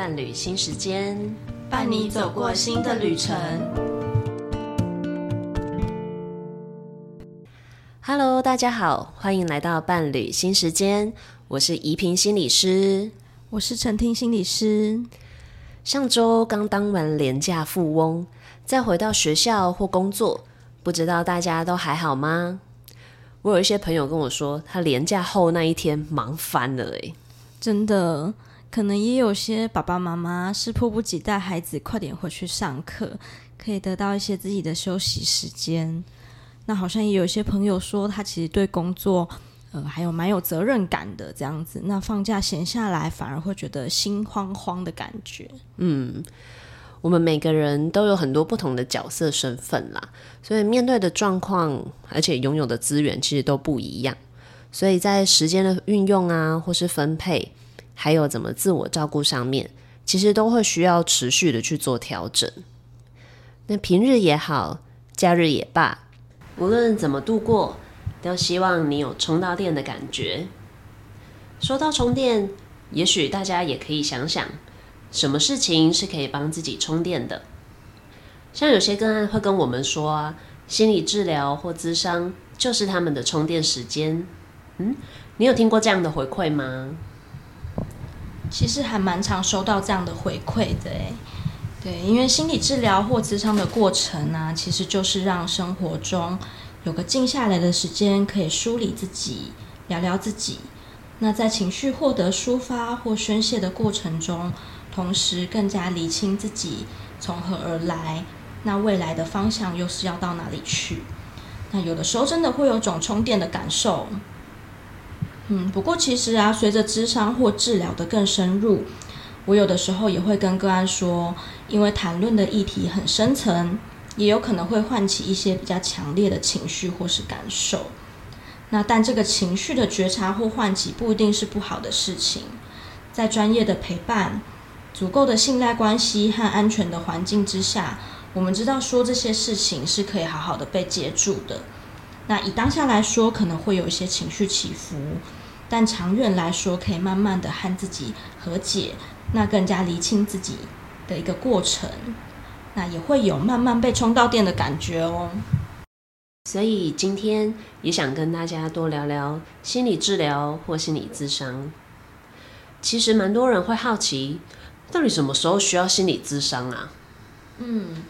伴侣新时间，伴你走过新的旅程。Hello，大家好，欢迎来到伴侣新时间。我是怡萍心理师，我是陈婷心理师。上周刚当完廉价富翁，再回到学校或工作，不知道大家都还好吗？我有一些朋友跟我说，他廉假后那一天忙翻了，诶，真的。可能也有些爸爸妈妈是迫不及待孩子快点回去上课，可以得到一些自己的休息时间。那好像也有些朋友说，他其实对工作，呃，还有蛮有责任感的这样子。那放假闲下来，反而会觉得心慌慌的感觉。嗯，我们每个人都有很多不同的角色身份啦，所以面对的状况，而且拥有的资源其实都不一样。所以在时间的运用啊，或是分配。还有怎么自我照顾上面，其实都会需要持续的去做调整。那平日也好，假日也罢，无论怎么度过，都希望你有充到电的感觉。说到充电，也许大家也可以想想，什么事情是可以帮自己充电的。像有些个案会跟我们说啊，心理治疗或咨商就是他们的充电时间。嗯，你有听过这样的回馈吗？其实还蛮常收到这样的回馈的，哎，对，因为心理治疗或咨商的过程呢、其实就是让生活中有个静下来的时间，可以梳理自己，聊聊自己。那在情绪获得抒发或宣泄的过程中，同时更加厘清自己从何而来，那未来的方向又是要到哪里去？那有的时候真的会有种充电的感受。嗯，不过其实啊，随着咨商或治疗的更深入，我有的时候也会跟个案说，因为谈论的议题很深层，也有可能会唤起一些比较强烈的情绪或是感受。那但这个情绪的觉察或唤起不一定是不好的事情，在专业的陪伴、足够的信赖关系和安全的环境之下，我们知道说这些事情是可以好好的被接住的。那以当下来说，可能会有一些情绪起伏。但长远来说，可以慢慢的和自己和解，那更加厘清自己的一个过程，那也会有慢慢被充到电的感觉哦。所以今天也想跟大家多聊聊心理治疗或心理咨商。其实蛮多人会好奇，到底什么时候需要心理咨商啊？嗯，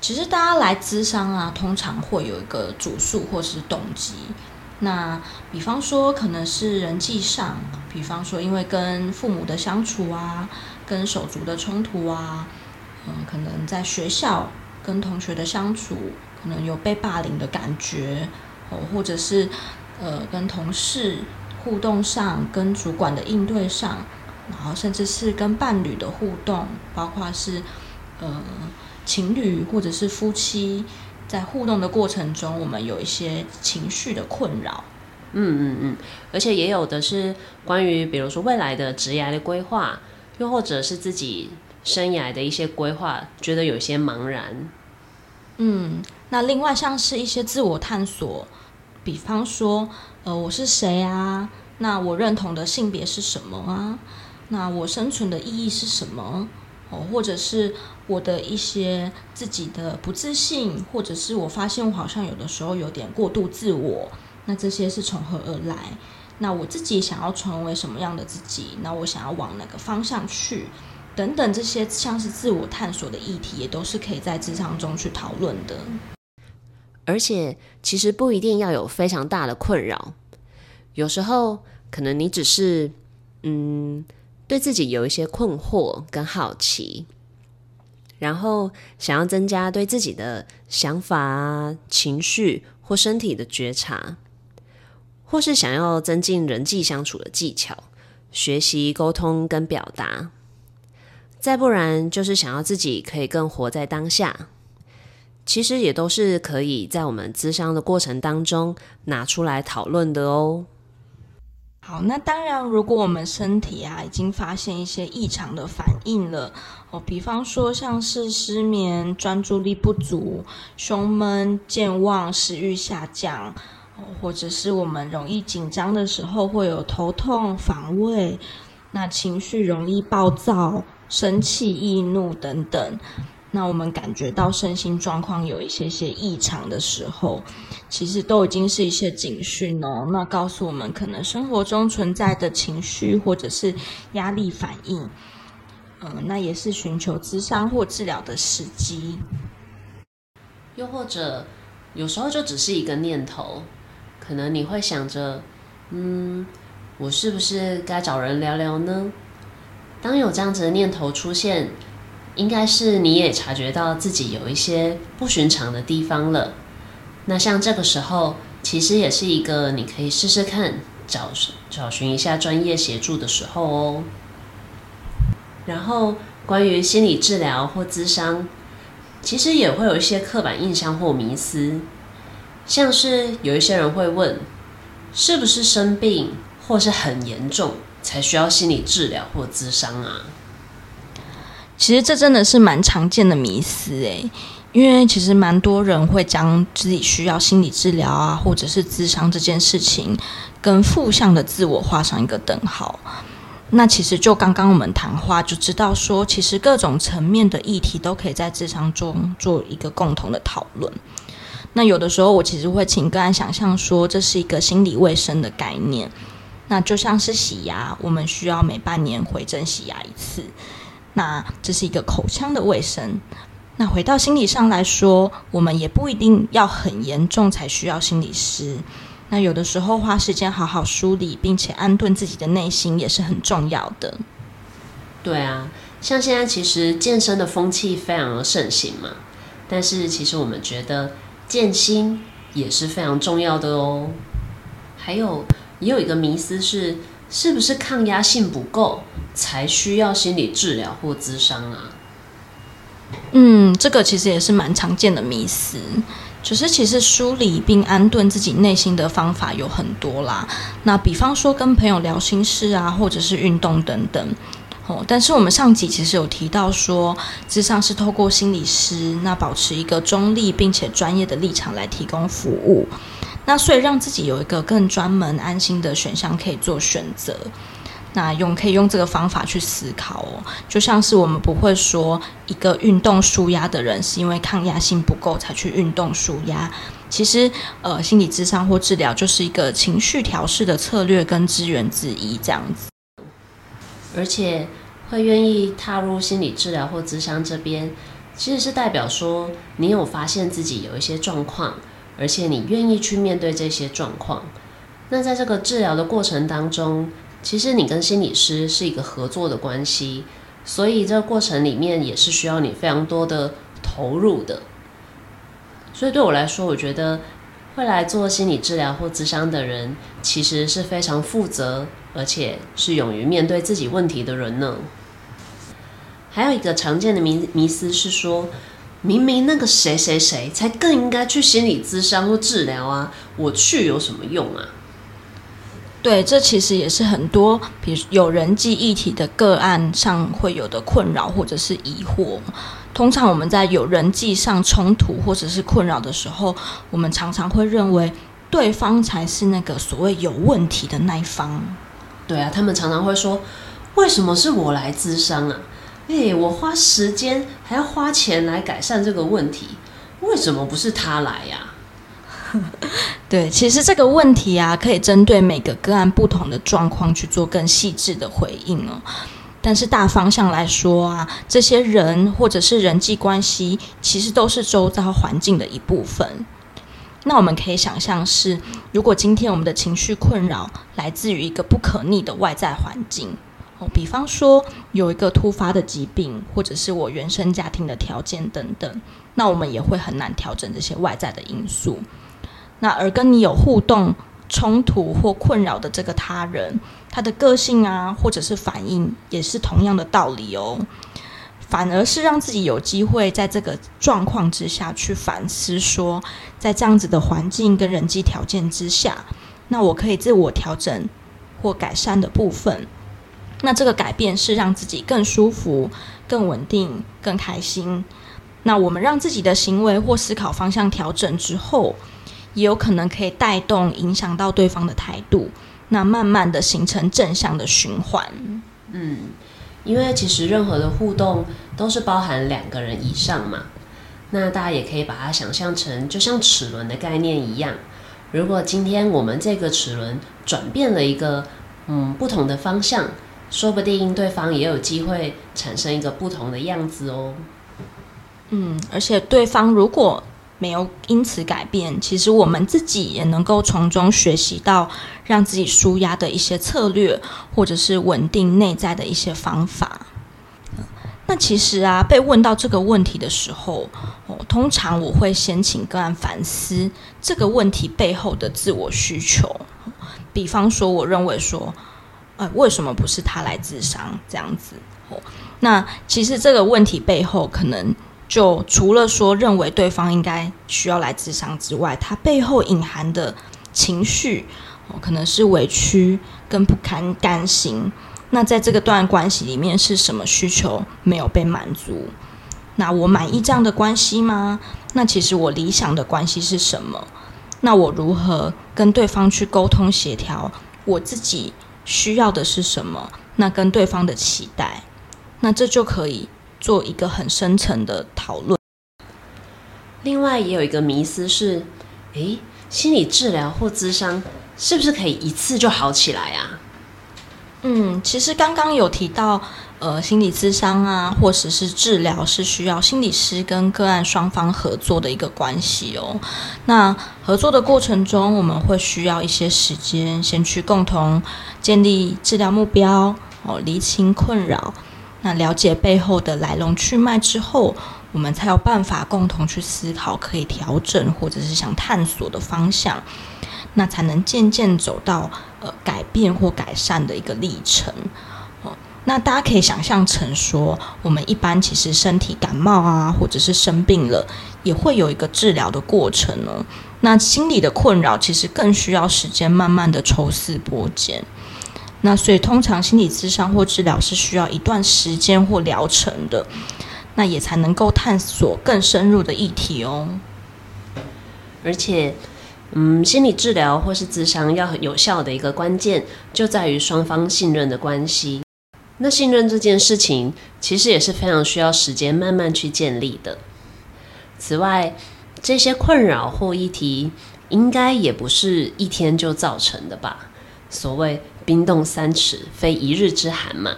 其实大家来咨商啊，通常会有一个主诉或是动机。那比方说，可能是人际上，比方说，因为跟父母的相处啊，跟手足的冲突啊，嗯，可能在学校跟同学的相处，可能有被霸凌的感觉，哦，或者是呃，跟同事互动上，跟主管的应对上，然后甚至是跟伴侣的互动，包括是呃情侣或者是夫妻。在互动的过程中，我们有一些情绪的困扰。嗯嗯嗯，而且也有的是关于，比如说未来的职业的规划，又或者是自己生涯的一些规划，觉得有些茫然。嗯，那另外像是一些自我探索，比方说，呃，我是谁啊？那我认同的性别是什么啊？那我生存的意义是什么？哦，或者是我的一些自己的不自信，或者是我发现我好像有的时候有点过度自我，那这些是从何而来？那我自己想要成为什么样的自己？那我想要往哪个方向去？等等，这些像是自我探索的议题，也都是可以在智商中去讨论的。而且，其实不一定要有非常大的困扰，有时候可能你只是，嗯。对自己有一些困惑跟好奇，然后想要增加对自己的想法啊、情绪或身体的觉察，或是想要增进人际相处的技巧，学习沟通跟表达，再不然就是想要自己可以更活在当下，其实也都是可以在我们咨商的过程当中拿出来讨论的哦。好，那当然，如果我们身体啊已经发现一些异常的反应了，哦，比方说像是失眠、专注力不足、胸闷、健忘、食欲下降，或者是我们容易紧张的时候会有头痛、反胃，那情绪容易暴躁、生气、易怒等等。那我们感觉到身心状况有一些些异常的时候，其实都已经是一些警讯哦。那告诉我们，可能生活中存在的情绪或者是压力反应，嗯，那也是寻求咨商或治疗的时机。又或者，有时候就只是一个念头，可能你会想着，嗯，我是不是该找人聊聊呢？当有这样子的念头出现，应该是你也察觉到自己有一些不寻常的地方了。那像这个时候，其实也是一个你可以试试看找找寻一下专业协助的时候哦。然后，关于心理治疗或咨商，其实也会有一些刻板印象或迷思，像是有一些人会问，是不是生病或是很严重才需要心理治疗或咨商啊？其实这真的是蛮常见的迷思诶，因为其实蛮多人会将自己需要心理治疗啊，或者是智商这件事情，跟负向的自我画上一个等号。那其实就刚刚我们谈话就知道说，其实各种层面的议题都可以在智商中做一个共同的讨论。那有的时候我其实会请个案想象说，这是一个心理卫生的概念，那就像是洗牙，我们需要每半年回诊洗牙一次。那这是一个口腔的卫生。那回到心理上来说，我们也不一定要很严重才需要心理师。那有的时候花时间好好梳理，并且安顿自己的内心也是很重要的。对啊，像现在其实健身的风气非常的盛行嘛，但是其实我们觉得健心也是非常重要的哦。还有，也有一个迷思是，是不是抗压性不够才需要心理治疗或咨商啊？嗯，这个其实也是蛮常见的迷思。就是其实梳理并安顿自己内心的方法有很多啦。那比方说跟朋友聊心事啊，或者是运动等等。哦，但是我们上集其实有提到说，咨商是透过心理师，那保持一个中立并且专业的立场来提供服务。那所以让自己有一个更专门、安心的选项可以做选择。那用可以用这个方法去思考哦，就像是我们不会说一个运动舒压的人是因为抗压性不够才去运动舒压。其实，呃，心理咨商或治疗就是一个情绪调试的策略跟资源之一，这样子。而且会愿意踏入心理治疗或咨商这边，其实是代表说你有发现自己有一些状况，而且你愿意去面对这些状况。那在这个治疗的过程当中，其实你跟心理师是一个合作的关系，所以这个过程里面也是需要你非常多的投入的。所以对我来说，我觉得会来做心理治疗或咨商的人，其实是非常负责，而且是勇于面对自己问题的人呢。还有一个常见的迷迷思是说，明明那个谁谁谁才更应该去心理咨商或治疗啊，我去有什么用啊？对，这其实也是很多，比如有人际议题的个案上会有的困扰或者是疑惑。通常我们在有人际上冲突或者是困扰的时候，我们常常会认为对方才是那个所谓有问题的那一方。对啊，他们常常会说：“为什么是我来咨商啊？诶，我花时间还要花钱来改善这个问题，为什么不是他来呀？” 对，其实这个问题啊，可以针对每个个案不同的状况去做更细致的回应哦。但是大方向来说啊，这些人或者是人际关系，其实都是周遭环境的一部分。那我们可以想象是，如果今天我们的情绪困扰来自于一个不可逆的外在环境比方说有一个突发的疾病，或者是我原生家庭的条件等等，那我们也会很难调整这些外在的因素。那而跟你有互动、冲突或困扰的这个他人，他的个性啊，或者是反应，也是同样的道理哦。反而是让自己有机会在这个状况之下去反思，说在这样子的环境跟人际条件之下，那我可以自我调整或改善的部分。那这个改变是让自己更舒服、更稳定、更开心。那我们让自己的行为或思考方向调整之后。也有可能可以带动、影响到对方的态度，那慢慢的形成正向的循环。嗯，因为其实任何的互动都是包含两个人以上嘛。那大家也可以把它想象成就像齿轮的概念一样。如果今天我们这个齿轮转变了一个嗯不同的方向，说不定对方也有机会产生一个不同的样子哦。嗯，而且对方如果没有因此改变，其实我们自己也能够从中学习到让自己舒压的一些策略，或者是稳定内在的一些方法。那其实啊，被问到这个问题的时候，哦，通常我会先请个案反思这个问题背后的自我需求。比方说，我认为说，呃，为什么不是他来自商这样子？哦，那其实这个问题背后可能。就除了说认为对方应该需要来自商之外，他背后隐含的情绪，哦，可能是委屈跟不堪甘心。那在这个段关系里面，是什么需求没有被满足？那我满意这样的关系吗？那其实我理想的关系是什么？那我如何跟对方去沟通协调？我自己需要的是什么？那跟对方的期待，那这就可以。做一个很深层的讨论。另外，也有一个迷思是：诶，心理治疗或咨商是不是可以一次就好起来啊？嗯，其实刚刚有提到，呃，心理咨商啊，或者是治疗是需要心理师跟个案双方合作的一个关系哦。那合作的过程中，我们会需要一些时间，先去共同建立治疗目标哦，厘清困扰。那了解背后的来龙去脉之后，我们才有办法共同去思考可以调整或者是想探索的方向，那才能渐渐走到呃改变或改善的一个历程。那大家可以想象成说，我们一般其实身体感冒啊，或者是生病了，也会有一个治疗的过程哦。那心理的困扰其实更需要时间，慢慢的抽丝剥茧。那所以，通常心理咨商或治疗是需要一段时间或疗程的，那也才能够探索更深入的议题哦。而且，嗯，心理治疗或是咨商要很有效的一个关键，就在于双方信任的关系。那信任这件事情，其实也是非常需要时间慢慢去建立的。此外，这些困扰或议题，应该也不是一天就造成的吧？所谓。冰冻三尺，非一日之寒嘛。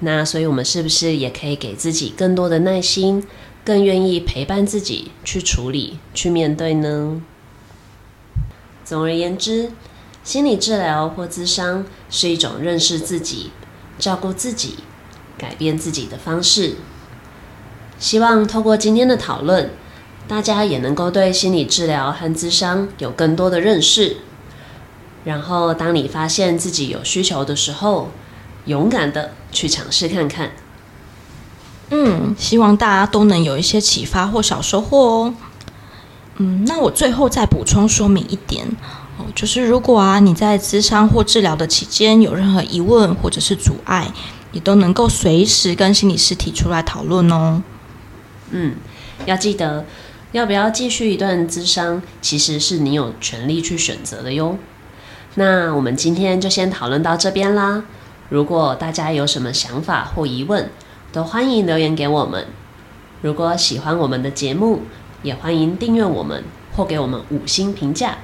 那所以，我们是不是也可以给自己更多的耐心，更愿意陪伴自己去处理、去面对呢？总而言之，心理治疗或咨商是一种认识自己、照顾自己、改变自己的方式。希望透过今天的讨论，大家也能够对心理治疗和咨商有更多的认识。然后，当你发现自己有需求的时候，勇敢的去尝试看看。嗯，希望大家都能有一些启发或小收获哦。嗯，那我最后再补充说明一点就是如果啊你在咨商或治疗的期间有任何疑问或者是阻碍，也都能够随时跟心理师提出来讨论哦。嗯，要记得要不要继续一段咨商，其实是你有权利去选择的哟。那我们今天就先讨论到这边啦。如果大家有什么想法或疑问，都欢迎留言给我们。如果喜欢我们的节目，也欢迎订阅我们或给我们五星评价。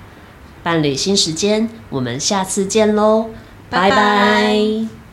伴侣新时间，我们下次见喽，拜拜。拜拜。